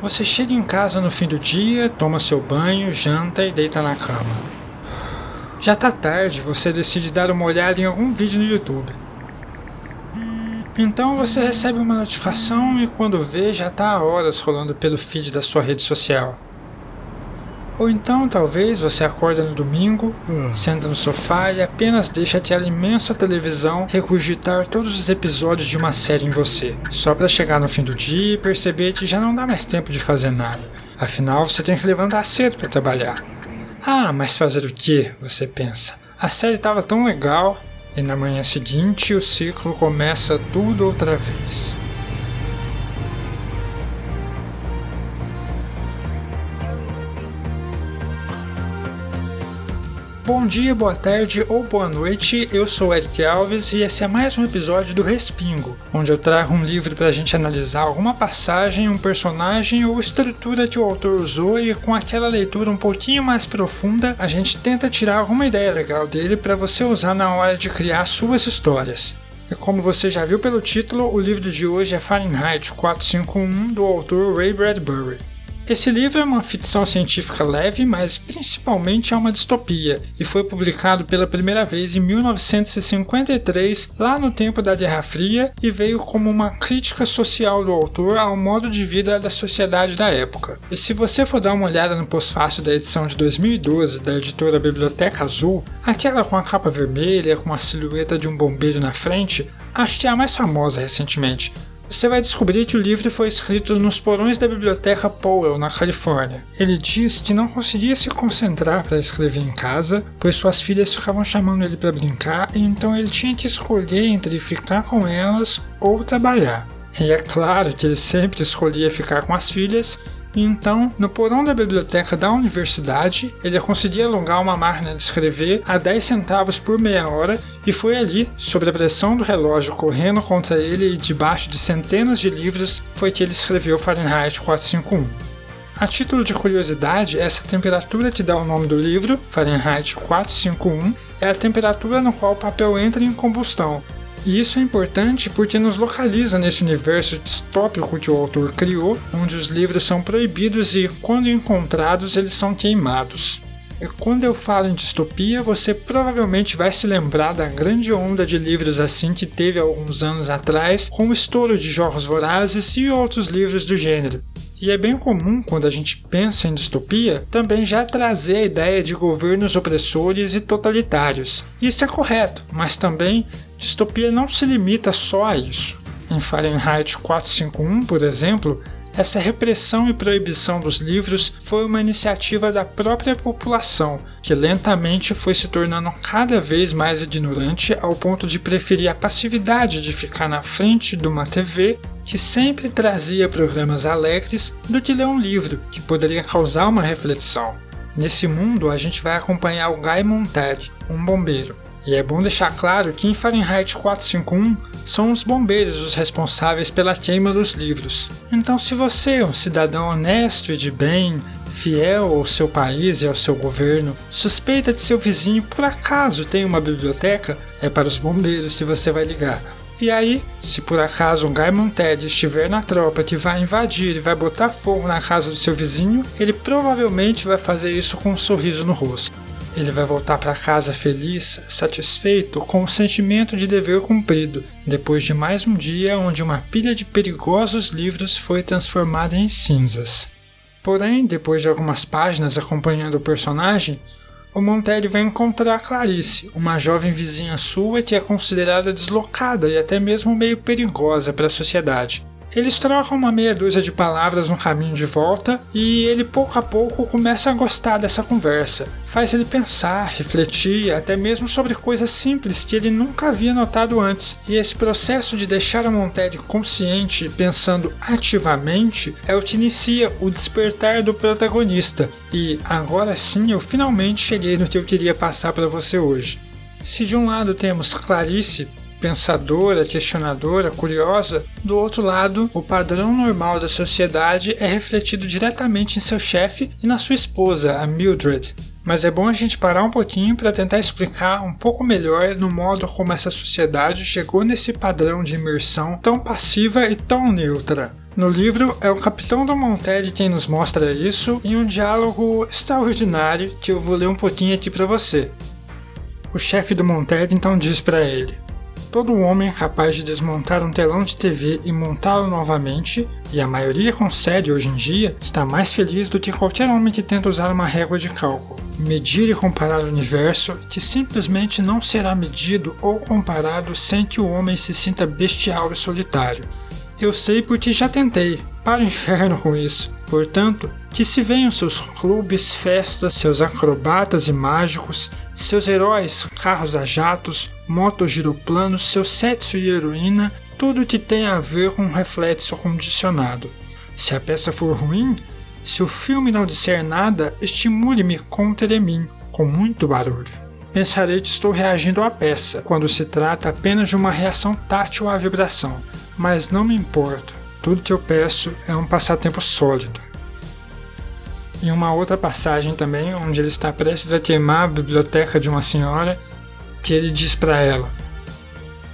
Você chega em casa no fim do dia, toma seu banho, janta e deita na cama. Já tá tarde, você decide dar uma olhada em algum vídeo no YouTube. Então você recebe uma notificação e quando vê já tá há horas rolando pelo feed da sua rede social. Ou então, talvez, você acorda no domingo, senta no sofá e apenas deixa aquela imensa televisão regurgitar todos os episódios de uma série em você, só para chegar no fim do dia e perceber que já não dá mais tempo de fazer nada. Afinal, você tem que levantar cedo para trabalhar. Ah, mas fazer o que? Você pensa. A série estava tão legal, e na manhã seguinte o ciclo começa tudo outra vez. Bom dia, boa tarde ou boa noite, eu sou Eric Alves e esse é mais um episódio do Respingo, onde eu trago um livro para a gente analisar alguma passagem, um personagem ou estrutura que o autor usou e com aquela leitura um pouquinho mais profunda a gente tenta tirar alguma ideia legal dele para você usar na hora de criar suas histórias. E como você já viu pelo título, o livro de hoje é Fahrenheit 451 do autor Ray Bradbury. Esse livro é uma ficção científica leve, mas principalmente é uma distopia, e foi publicado pela primeira vez em 1953, lá no tempo da Guerra Fria, e veio como uma crítica social do autor ao modo de vida da sociedade da época. E se você for dar uma olhada no pós-fácil da edição de 2012 da editora Biblioteca Azul, aquela com a capa vermelha, com a silhueta de um bombeiro na frente, acho que é a mais famosa recentemente, você vai descobrir que o livro foi escrito nos porões da biblioteca Powell, na Califórnia. Ele diz que não conseguia se concentrar para escrever em casa, pois suas filhas ficavam chamando ele para brincar, e então ele tinha que escolher entre ficar com elas ou trabalhar. E é claro que ele sempre escolhia ficar com as filhas, então, no porão da biblioteca da universidade, ele conseguia alugar uma máquina de escrever a 10 centavos por meia hora e foi ali, sob a pressão do relógio correndo contra ele e debaixo de centenas de livros, foi que ele escreveu Fahrenheit 451. A título de curiosidade, essa temperatura que dá o nome do livro, Fahrenheit 451, é a temperatura no qual o papel entra em combustão, e isso é importante porque nos localiza nesse universo distópico que o autor criou, onde os livros são proibidos e, quando encontrados, eles são queimados. E quando eu falo em distopia, você provavelmente vai se lembrar da grande onda de livros assim que teve alguns anos atrás, com o estouro de Jogos Vorazes e outros livros do gênero. E é bem comum, quando a gente pensa em distopia, também já trazer a ideia de governos opressores e totalitários. Isso é correto, mas também distopia não se limita só a isso. Em Fahrenheit 451, por exemplo, essa repressão e proibição dos livros foi uma iniciativa da própria população, que lentamente foi se tornando cada vez mais ignorante ao ponto de preferir a passividade de ficar na frente de uma TV que sempre trazia programas alegres do que ler um livro que poderia causar uma reflexão. Nesse mundo, a gente vai acompanhar o Guy Montag, um bombeiro. E é bom deixar claro que em Fahrenheit 451 são os bombeiros os responsáveis pela queima dos livros. Então, se você é um cidadão honesto e de bem, fiel ao seu país e ao seu governo, suspeita de seu vizinho por acaso tem uma biblioteca, é para os bombeiros que você vai ligar. E aí, se por acaso um Gaimon Ted estiver na tropa que vai invadir e vai botar fogo na casa do seu vizinho, ele provavelmente vai fazer isso com um sorriso no rosto. Ele vai voltar para casa feliz, satisfeito, com o sentimento de dever cumprido, depois de mais um dia onde uma pilha de perigosos livros foi transformada em cinzas. Porém, depois de algumas páginas acompanhando o personagem, o Montelli vai encontrar Clarice, uma jovem vizinha sua que é considerada deslocada e até mesmo meio perigosa para a sociedade. Eles trocam uma meia dúzia de palavras no caminho de volta e ele pouco a pouco começa a gostar dessa conversa. Faz ele pensar, refletir, até mesmo sobre coisas simples que ele nunca havia notado antes. E esse processo de deixar a Montelli consciente, pensando ativamente, é o que inicia o despertar do protagonista. E agora sim eu finalmente cheguei no que eu queria passar para você hoje. Se de um lado temos Clarice, pensadora, questionadora, curiosa, do outro lado, o padrão normal da sociedade é refletido diretamente em seu chefe e na sua esposa, a Mildred. Mas é bom a gente parar um pouquinho para tentar explicar um pouco melhor no modo como essa sociedade chegou nesse padrão de imersão tão passiva e tão neutra. No livro, é o capitão do Montelli quem nos mostra isso em um diálogo extraordinário que eu vou ler um pouquinho aqui para você. O chefe do Montelli então diz para ele: Todo homem é capaz de desmontar um telão de TV e montá-lo novamente, e a maioria consegue hoje em dia, está mais feliz do que qualquer homem que tenta usar uma régua de cálculo. Medir e comparar o universo, que simplesmente não será medido ou comparado sem que o homem se sinta bestial e solitário. Eu sei porque já tentei. Para o inferno com isso. Portanto, que se venham seus clubes, festas, seus acrobatas e mágicos, seus heróis, carros a jatos, motos giroplanos, seu sexo e heroína, tudo que tem a ver com reflexo condicionado. Se a peça for ruim, se o filme não disser nada, estimule-me contra mim, com muito barulho. Pensarei que estou reagindo à peça, quando se trata apenas de uma reação tátil à vibração mas não me importo. Tudo que eu peço é um passatempo sólido. Em uma outra passagem também, onde ele está prestes a queimar a biblioteca de uma senhora, que ele diz para ela: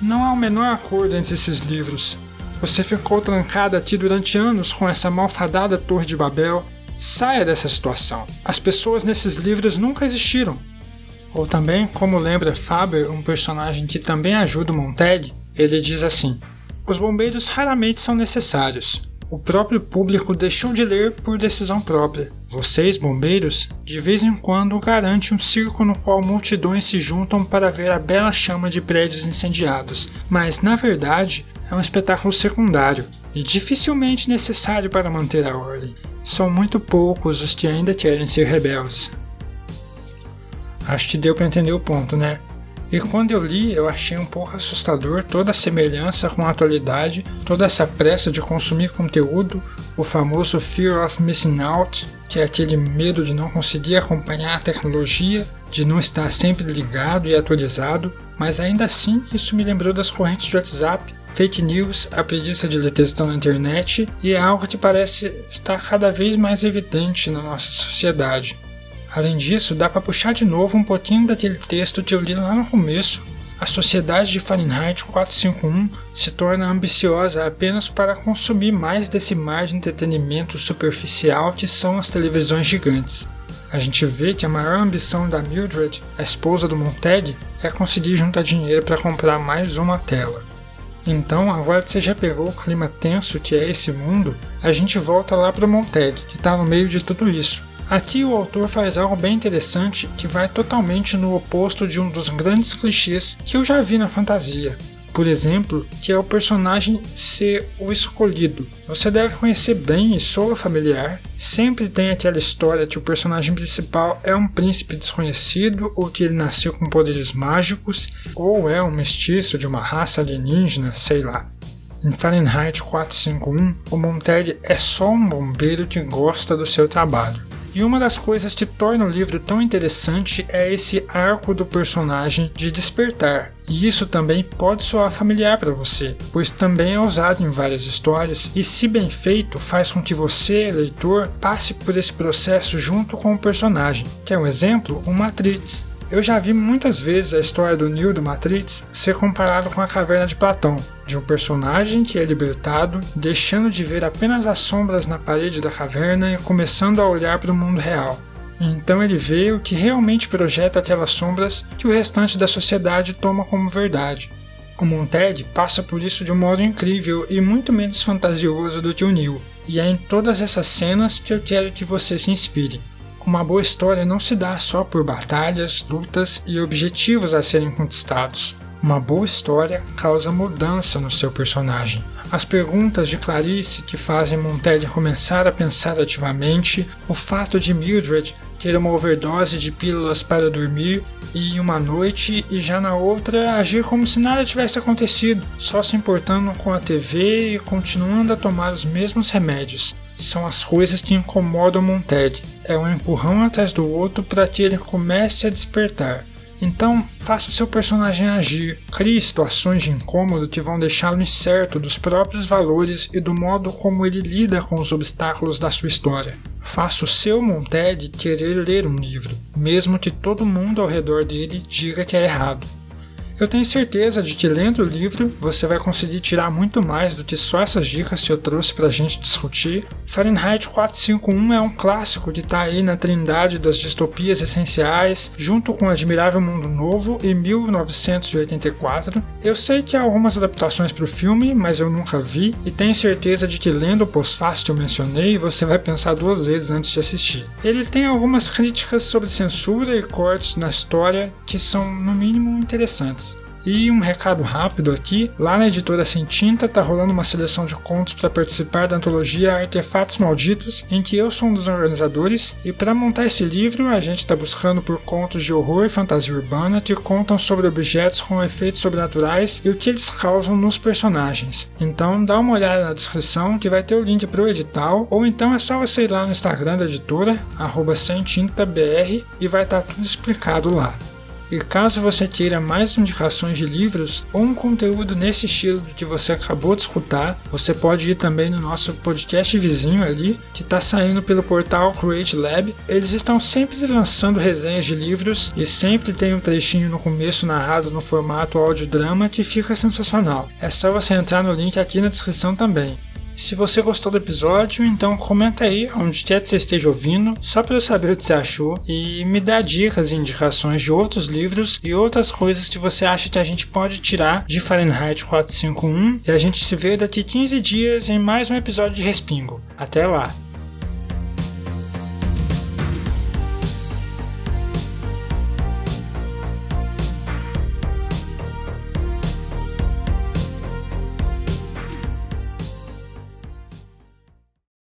Não há o menor acordo entre esses livros. Você ficou trancada aqui durante anos com essa malfadada Torre de Babel. Saia dessa situação. As pessoas nesses livros nunca existiram. Ou também, como lembra Faber, um personagem que também ajuda Montag, ele diz assim: os bombeiros raramente são necessários. O próprio público deixou de ler por decisão própria. Vocês, bombeiros, de vez em quando garante um circo no qual multidões se juntam para ver a bela chama de prédios incendiados, mas na verdade é um espetáculo secundário e dificilmente necessário para manter a ordem. São muito poucos os que ainda querem ser rebeldes. Acho que deu para entender o ponto, né? E quando eu li, eu achei um pouco assustador toda a semelhança com a atualidade, toda essa pressa de consumir conteúdo, o famoso Fear of Missing Out, que é aquele medo de não conseguir acompanhar a tecnologia, de não estar sempre ligado e atualizado, mas ainda assim isso me lembrou das correntes de WhatsApp, fake news, a preguiça de ler textão na internet e é algo que parece estar cada vez mais evidente na nossa sociedade. Além disso, dá para puxar de novo um pouquinho daquele texto que eu li lá no começo. A sociedade de Fahrenheit 451 se torna ambiciosa apenas para consumir mais desse mar de entretenimento superficial que são as televisões gigantes. A gente vê que a maior ambição da Mildred, a esposa do Montag, é conseguir juntar dinheiro para comprar mais uma tela. Então, agora que você já pegou o clima tenso que é esse mundo, a gente volta lá para o Montag, que está no meio de tudo isso Aqui o autor faz algo bem interessante que vai totalmente no oposto de um dos grandes clichês que eu já vi na fantasia. Por exemplo, que é o personagem ser o escolhido. Você deve conhecer bem e soa familiar. Sempre tem aquela história que o personagem principal é um príncipe desconhecido ou que ele nasceu com poderes mágicos ou é um mestiço de uma raça alienígena, sei lá. Em Fahrenheit 451, o Montelli é só um bombeiro que gosta do seu trabalho. E uma das coisas que torna o livro tão interessante é esse arco do personagem de despertar. E isso também pode soar familiar para você, pois também é usado em várias histórias e, se bem feito, faz com que você, leitor, passe por esse processo junto com o personagem. Quer um exemplo? O Matrix. Eu já vi muitas vezes a história do Neo do Matrix ser comparado com a caverna de Platão, de um personagem que é libertado, deixando de ver apenas as sombras na parede da caverna e começando a olhar para o mundo real. Então ele vê o que realmente projeta aquelas sombras que o restante da sociedade toma como verdade. O Monted passa por isso de um modo incrível e muito menos fantasioso do que o Neo, e é em todas essas cenas que eu quero que você se inspire. Uma boa história não se dá só por batalhas, lutas e objetivos a serem conquistados. Uma boa história causa mudança no seu personagem. As perguntas de Clarice que fazem Montelli começar a pensar ativamente, o fato de Mildred ter uma overdose de pílulas para dormir e uma noite e já na outra agir como se nada tivesse acontecido, só se importando com a TV e continuando a tomar os mesmos remédios são as coisas que incomodam Monted. É um empurrão atrás do outro para que ele comece a despertar. Então, faça seu personagem agir, crie situações de incômodo que vão deixá-lo incerto dos próprios valores e do modo como ele lida com os obstáculos da sua história. Faça o seu Monted querer ler um livro, mesmo que todo mundo ao redor dele diga que é errado. Eu tenho certeza de que lendo o livro você vai conseguir tirar muito mais do que só essas dicas que eu trouxe pra gente discutir. Fahrenheit 451 é um clássico estar tá aí na trindade das distopias essenciais, junto com Admirável Mundo Novo e 1984. Eu sei que há algumas adaptações para o filme, mas eu nunca vi e tenho certeza de que lendo o pós-fácil que eu mencionei, você vai pensar duas vezes antes de assistir. Ele tem algumas críticas sobre censura e cortes na história que são, no mínimo, interessantes. E um recado rápido aqui: lá na editora Sem Tinta tá rolando uma seleção de contos para participar da antologia Artefatos Malditos, em que eu sou um dos organizadores. E para montar esse livro, a gente está buscando por contos de horror e fantasia urbana que contam sobre objetos com efeitos sobrenaturais e o que eles causam nos personagens. Então dá uma olhada na descrição que vai ter o link para o edital, ou então é só você ir lá no Instagram da editora, arroba e vai estar tá tudo explicado lá. E caso você queira mais indicações de livros ou um conteúdo nesse estilo que você acabou de escutar, você pode ir também no nosso podcast vizinho ali, que está saindo pelo portal Create Lab. Eles estão sempre lançando resenhas de livros e sempre tem um trechinho no começo narrado no formato audiodrama que fica sensacional. É só você entrar no link aqui na descrição também. Se você gostou do episódio, então comenta aí onde quer que você esteja ouvindo, só para eu saber o que você achou e me dá dicas e indicações de outros livros e outras coisas que você acha que a gente pode tirar de Fahrenheit 451 e a gente se vê daqui 15 dias em mais um episódio de Respingo. Até lá!